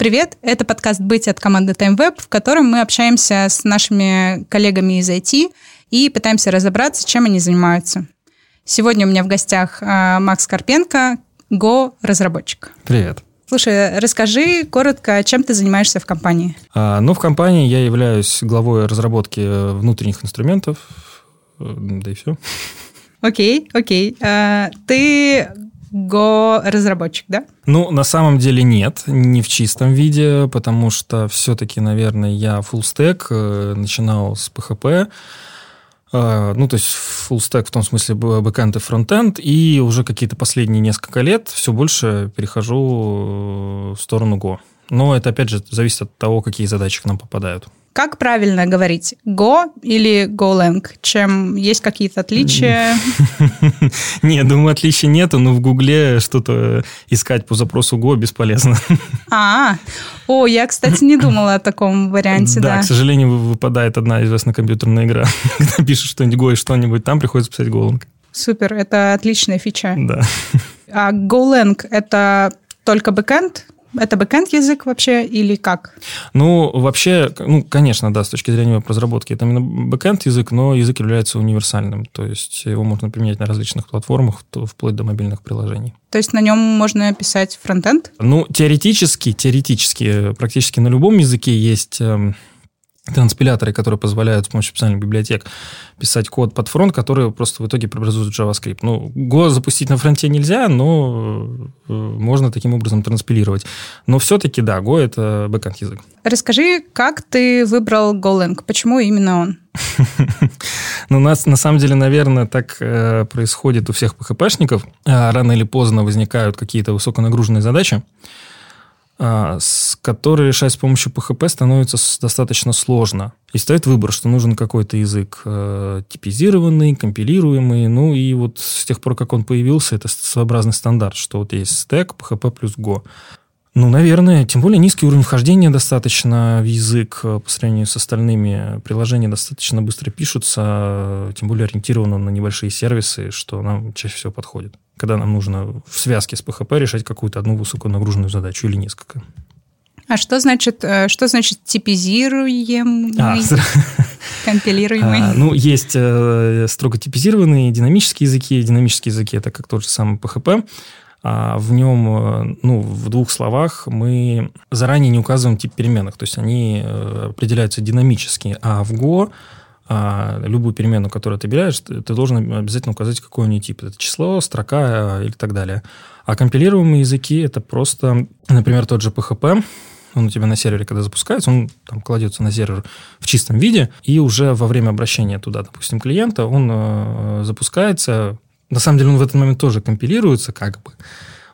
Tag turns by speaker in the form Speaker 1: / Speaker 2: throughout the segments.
Speaker 1: Привет, это подкаст «Быть» от команды TimeWeb, в котором мы общаемся с нашими коллегами из IT и пытаемся разобраться, чем они занимаются. Сегодня у меня в гостях а, Макс Карпенко, Go-разработчик.
Speaker 2: Привет.
Speaker 1: Слушай, расскажи коротко, чем ты занимаешься в компании?
Speaker 2: А, ну, в компании я являюсь главой разработки внутренних инструментов, э, да и все.
Speaker 1: Окей, окей. А, ты Go-разработчик, да?
Speaker 2: Ну, на самом деле нет, не в чистом виде, потому что все-таки, наверное, я full stack, э, начинал с PHP, э, ну, то есть full stack в том смысле бэкэнд и фронтенд, и уже какие-то последние несколько лет все больше перехожу э, в сторону Go. Но это, опять же, зависит от того, какие задачи к нам попадают.
Speaker 1: Как правильно говорить? Go или GoLang? Чем есть какие-то отличия?
Speaker 2: Нет, думаю, отличий нету, но в Гугле что-то искать по запросу Go бесполезно.
Speaker 1: А, о, я, кстати, не думала о таком варианте, да.
Speaker 2: Да, к сожалению, выпадает одна известная компьютерная игра. Когда пишешь что-нибудь Go и что-нибудь, там приходится писать GoLang.
Speaker 1: Супер, это отличная фича.
Speaker 2: Да.
Speaker 1: А GoLang — это только бэкэнд? Это бэкэнд язык вообще или как?
Speaker 2: Ну, вообще, ну, конечно, да, с точки зрения веб-разработки, это именно бэкэнд язык, но язык является универсальным, то есть его можно применять на различных платформах, вплоть до мобильных приложений.
Speaker 1: То есть на нем можно писать фронтенд?
Speaker 2: Ну, теоретически, теоретически, практически на любом языке есть эм, транспиляторы, которые позволяют с помощью специальных библиотек писать код под фронт, который просто в итоге преобразует в JavaScript. Ну, Go запустить на фронте нельзя, но э, можно таким образом транспилировать. Но все-таки, да, Go — это бэкэнд язык.
Speaker 1: Расскажи, как ты выбрал GoLang? Почему именно он?
Speaker 2: Ну, у нас, на самом деле, наверное, так э, происходит у всех PHP-шников. Э, рано или поздно возникают какие-то высоконагруженные задачи, с которой решать с помощью PHP становится достаточно сложно. И стоит выбор, что нужен какой-то язык э, типизированный, компилируемый. Ну и вот с тех пор, как он появился, это своеобразный стандарт, что вот есть стек, PHP плюс Go. Ну, наверное, тем более низкий уровень вхождения достаточно в язык э, по сравнению с остальными. Приложения достаточно быстро пишутся, тем более ориентированы на небольшие сервисы, что нам чаще всего подходит. Когда нам нужно в связке с PHP решать какую-то одну высоконагруженную задачу или несколько.
Speaker 1: А что значит, э, что значит типизируемый, а, компилируемый? А,
Speaker 2: ну, есть э, строго типизированные динамические языки. Динамические языки – это как тот же самый PHP. А в нем, э, ну, в двух словах, мы заранее не указываем тип переменных, то есть они э, определяются динамически, а в Go а любую переменную, которую ты берешь, ты, ты должен обязательно указать, какой у нее тип. Это число, строка э, или так далее. А компилируемые языки – это просто, например, тот же PHP, он у тебя на сервере, когда запускается, он там кладется на сервер в чистом виде, и уже во время обращения туда, допустим, клиента, он э, запускается, на самом деле он в этот момент тоже компилируется как бы,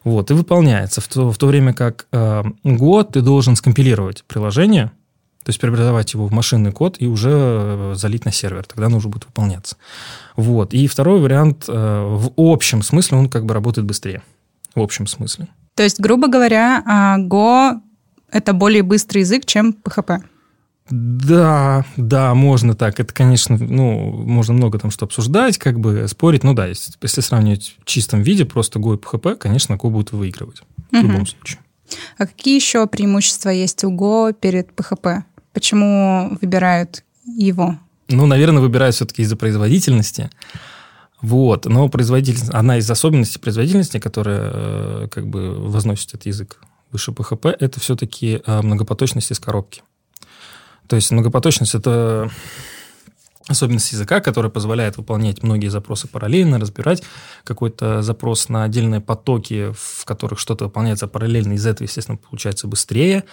Speaker 2: вот, и выполняется. В то, в то время как э, год ты должен скомпилировать приложение, то есть преобразовать его в машинный код и уже э, залить на сервер. Тогда уже будет выполняться. Вот. И второй вариант, э, в общем смысле он как бы работает быстрее. В общем смысле.
Speaker 1: То есть, грубо говоря, а, Go — это более быстрый язык, чем PHP?
Speaker 2: Да, да, можно так. Это, конечно, ну, можно много там что обсуждать, как бы спорить. Ну да, если, если сравнивать в чистом виде просто Go и PHP, конечно, Go будет выигрывать в угу. любом случае.
Speaker 1: А какие еще преимущества есть у Go перед PHP? Почему выбирают его?
Speaker 2: Ну, наверное, выбирают все-таки из-за производительности. Вот, но производительность, одна из особенностей производительности, которая э, как бы возносит этот язык выше PHP, это все-таки э, многопоточность из коробки. То есть многопоточность – это особенность языка, которая позволяет выполнять многие запросы параллельно, разбирать какой-то запрос на отдельные потоки, в которых что-то выполняется параллельно, из этого, естественно, получается быстрее.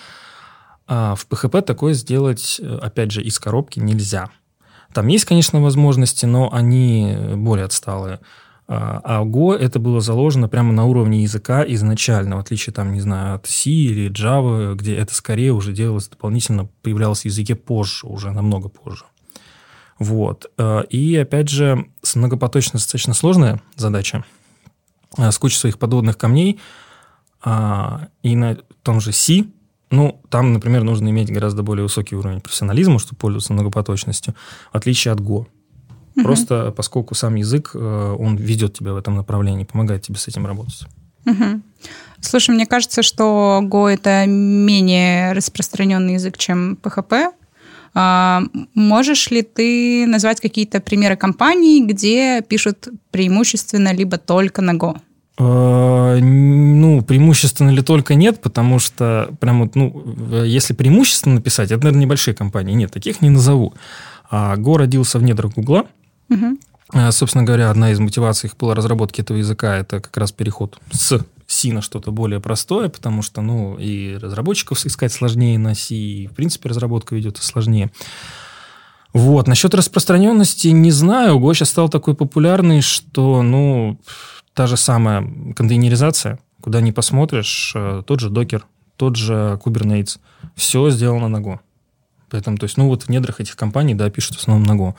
Speaker 2: А в PHP такое сделать, опять же, из коробки нельзя. Там есть, конечно, возможности, но они более отсталые. А, а Go это было заложено прямо на уровне языка изначально, в отличие, там, не знаю, от C или Java, где это скорее уже делалось дополнительно, появлялось в языке позже, уже намного позже. Вот. А, и, опять же, с многопоточностью достаточно сложная задача, а, с кучей своих подводных камней, и на том же C, ну, там, например, нужно иметь гораздо более высокий уровень профессионализма, чтобы пользоваться многопоточностью, в отличие от Go. Угу. Просто поскольку сам язык, э, он ведет тебя в этом направлении, помогает тебе с этим работать.
Speaker 1: Угу. Слушай, мне кажется, что Go это менее распространенный язык, чем PHP. А, можешь ли ты назвать какие-то примеры компаний, где пишут преимущественно либо только на Go?
Speaker 2: А, ну, преимущественно ли только нет, потому что прям вот, ну, если преимущественно написать, это, наверное, небольшие компании. Нет, таких не назову. А Go родился в недрах Гугла. Угу. Собственно говоря, одна из мотиваций их была разработки этого языка, это как раз переход с C на что-то более простое, потому что, ну, и разработчиков искать сложнее на C, и, в принципе, разработка ведется сложнее. Вот. Насчет распространенности не знаю. Go сейчас стал такой популярный, что, ну, та же самая контейнеризация, куда не посмотришь, э, тот же докер, тот же Kubernetes, все сделано на Go. Поэтому, то есть, ну, вот в недрах этих компаний, да, пишут в основном на Go.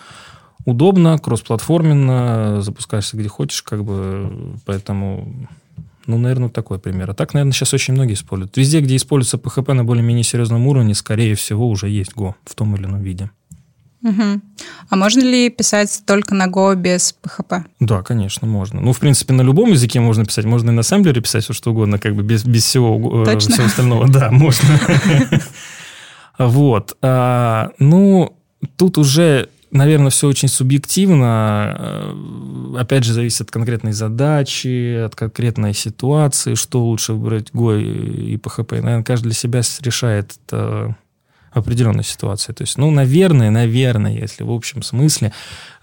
Speaker 2: Удобно, кроссплатформенно, запускаешься где хочешь, как бы, поэтому ну, наверное, такой пример. А так, наверное, сейчас очень многие используют. Везде, где используется PHP на более-менее серьезном уровне, скорее всего, уже есть Go в том или ином виде.
Speaker 1: Угу. А можно ли писать только на Go без PHP?
Speaker 2: Да, конечно, можно. Ну, в принципе, на любом языке можно писать. Можно и на ассемблере писать все, что угодно, как бы без, без всего, э, Точно? всего остального. Да, можно. Вот. А, ну, тут уже наверное, все очень субъективно. Э, опять же, зависит от конкретной задачи, от конкретной ситуации, что лучше выбрать Go и PHP. Наверное, каждый для себя решает это определенной ситуации. То есть, ну, наверное, наверное, если в общем смысле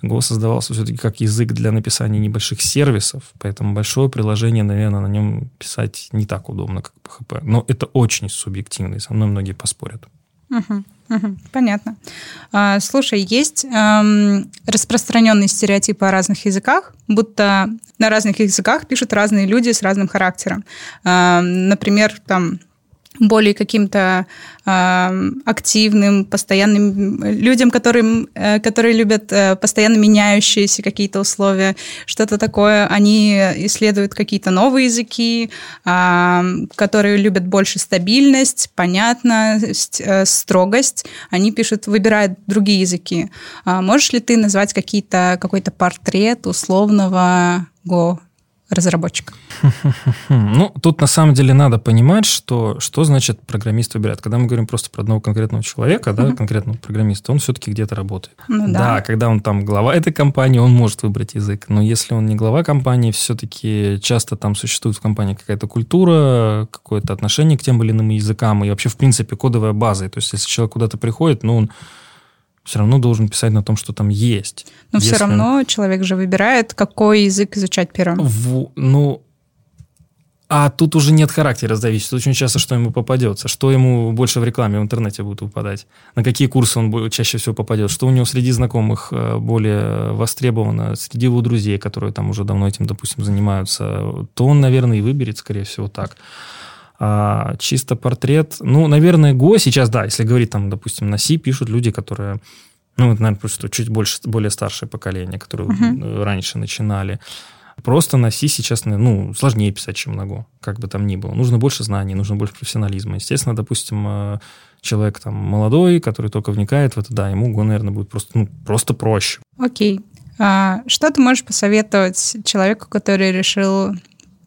Speaker 2: Go создавался все-таки как язык для написания небольших сервисов, поэтому большое приложение, наверное, на нем писать не так удобно, как PHP. Но это очень субъективно, и со мной многие поспорят.
Speaker 1: Понятно. А, слушай, есть эм, распространенные стереотипы о разных языках, будто на разных языках пишут разные люди с разным характером. Э, например, там более каким-то э, активным, постоянным людям, которым, э, которые любят э, постоянно меняющиеся какие-то условия, что-то такое. Они исследуют какие-то новые языки, э, которые любят больше стабильность, понятность, э, строгость. Они пишут, выбирают другие языки. А можешь ли ты назвать какие-то, какой-то портрет условного Go разработчика?
Speaker 2: Ну, тут на самом деле надо понимать, что, что значит программист выбирает. Когда мы говорим просто про одного конкретного человека, да, конкретного программиста, он все-таки где-то работает. Ну, да. да, когда он там глава этой компании, он может выбрать язык. Но если он не глава компании, все-таки часто там существует в компании какая-то культура, какое-то отношение к тем или иным языкам и вообще, в принципе, кодовая база. То есть, если человек куда-то приходит, ну, он все равно должен писать на том, что там есть.
Speaker 1: Но Если... все равно человек же выбирает, какой язык изучать первым.
Speaker 2: В, ну, а тут уже нет характера зависит. Очень часто, что ему попадется. Что ему больше в рекламе в интернете будет выпадать. На какие курсы он чаще всего попадет. Что у него среди знакомых э, более востребовано. Среди его друзей, которые там уже давно этим, допустим, занимаются. То он, наверное, и выберет, скорее всего, так. А, чисто портрет. Ну, наверное, Go сейчас, да, если говорить там, допустим, на C пишут люди, которые, ну, наверное, просто чуть больше, более старшее поколение, которые uh-huh. раньше начинали. Просто на C сейчас, ну, сложнее писать, чем на Go, как бы там ни было. Нужно больше знаний, нужно больше профессионализма. Естественно, допустим, э, человек там молодой, который только вникает в это, да, ему Go, наверное, будет просто, ну, просто проще.
Speaker 1: Окей. А что ты можешь посоветовать человеку, который решил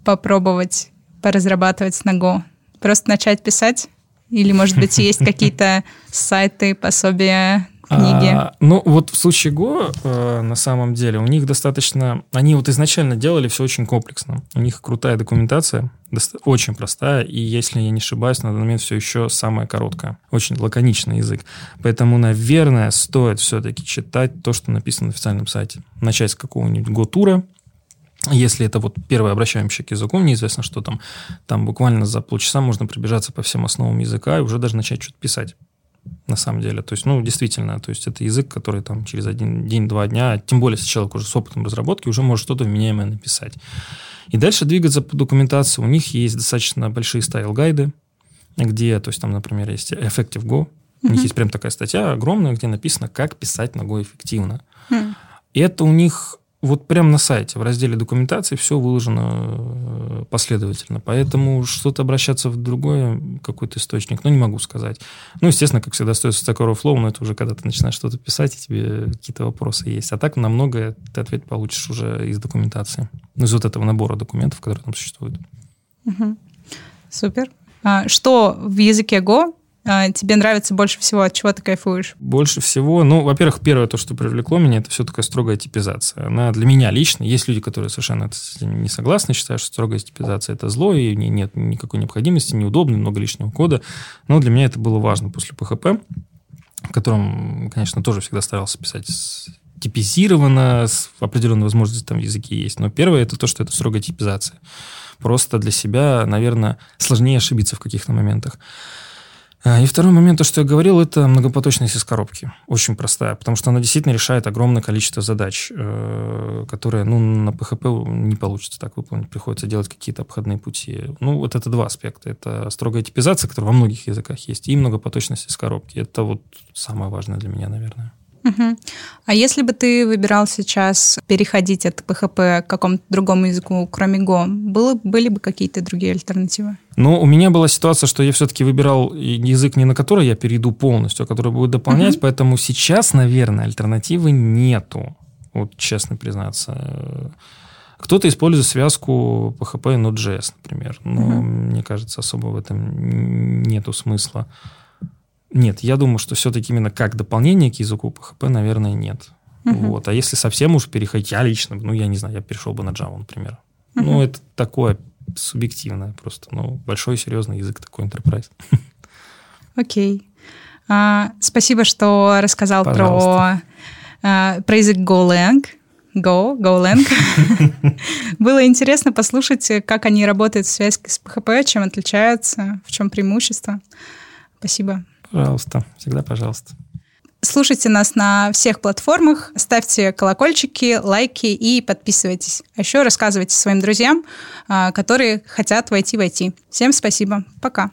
Speaker 1: попробовать поразрабатывать на Go? Просто начать писать? Или, может быть, есть какие-то сайты, пособия, книги? А,
Speaker 2: ну, вот в случае Go, э, на самом деле, у них достаточно... Они вот изначально делали все очень комплексно. У них крутая документация, очень простая, и, если я не ошибаюсь, на данный момент все еще самая короткая. Очень лаконичный язык. Поэтому, наверное, стоит все-таки читать то, что написано на официальном сайте. Начать с какого-нибудь Go-тура, если это вот первый обращаемся к языку, неизвестно, что там, там буквально за полчаса можно пробежаться по всем основам языка и уже даже начать что-то писать на самом деле. То есть, ну, действительно, то есть это язык, который там через один день-два дня, тем более, если человек уже с опытом разработки, уже может что-то вменяемое написать. И дальше двигаться по документации. У них есть достаточно большие стайл-гайды, где, то есть там, например, есть Effective Go. У них есть прям такая статья огромная, где написано, как писать на Go эффективно. Mm. И это у них вот прямо на сайте, в разделе документации все выложено э, последовательно. Поэтому что-то обращаться в другой какой-то источник, ну, не могу сказать. Ну, естественно, как всегда, стоит Stack Overflow, но это уже когда ты начинаешь что-то писать, и тебе какие-то вопросы есть. А так на многое ты ответ получишь уже из документации. Ну, из вот этого набора документов, которые там существуют.
Speaker 1: Угу. Супер. А, что в языке Go тебе нравится больше всего, от чего ты кайфуешь?
Speaker 2: Больше всего, ну, во-первых, первое то, что привлекло меня, это все такая строгая типизация. Она для меня лично, есть люди, которые совершенно с этим не согласны, считают, что строгая типизация это зло, и нет никакой необходимости, неудобно, много лишнего кода. Но для меня это было важно после PHP, в котором, конечно, тоже всегда старался писать типизировано, с определенной возможностью там в языке есть. Но первое это то, что это строгая типизация. Просто для себя, наверное, сложнее ошибиться в каких-то моментах. А, и второй момент, то, что я говорил, это многопоточность из коробки. Очень простая, потому что она действительно решает огромное количество задач, э, которые ну, на PHP не получится так выполнить. Приходится делать какие-то обходные пути. Ну, вот это два аспекта. Это строгая типизация, которая во многих языках есть, и многопоточность из коробки. Это вот самое важное для меня, наверное.
Speaker 1: Угу. А если бы ты выбирал сейчас переходить от PHP к какому-то другому языку, кроме Go, было, были бы какие-то другие альтернативы?
Speaker 2: Ну, у меня была ситуация, что я все-таки выбирал язык не на который я перейду полностью, а который будет дополнять, угу. поэтому сейчас, наверное, альтернативы нету. Вот честно признаться. Кто-то использует связку PHP и Node.js, например. Но угу. мне кажется, особо в этом нету смысла. Нет, я думаю, что все-таки именно как дополнение к языку PHP, наверное, нет. Uh-huh. Вот. А если совсем уж переходить, я лично, ну, я не знаю, я перешел бы на Java, например. Uh-huh. Ну, это такое субъективное просто. Ну, большой серьезный язык такой enterprise.
Speaker 1: Окей. Okay. А, спасибо, что рассказал про, а, про язык GoLang. Go, GoLang. Было интересно послушать, как они работают в связи с PHP, чем отличаются, в чем преимущество. Спасибо.
Speaker 2: Пожалуйста, всегда пожалуйста.
Speaker 1: Слушайте нас на всех платформах, ставьте колокольчики, лайки и подписывайтесь. А еще рассказывайте своим друзьям, а, которые хотят войти в IT. Всем спасибо. Пока.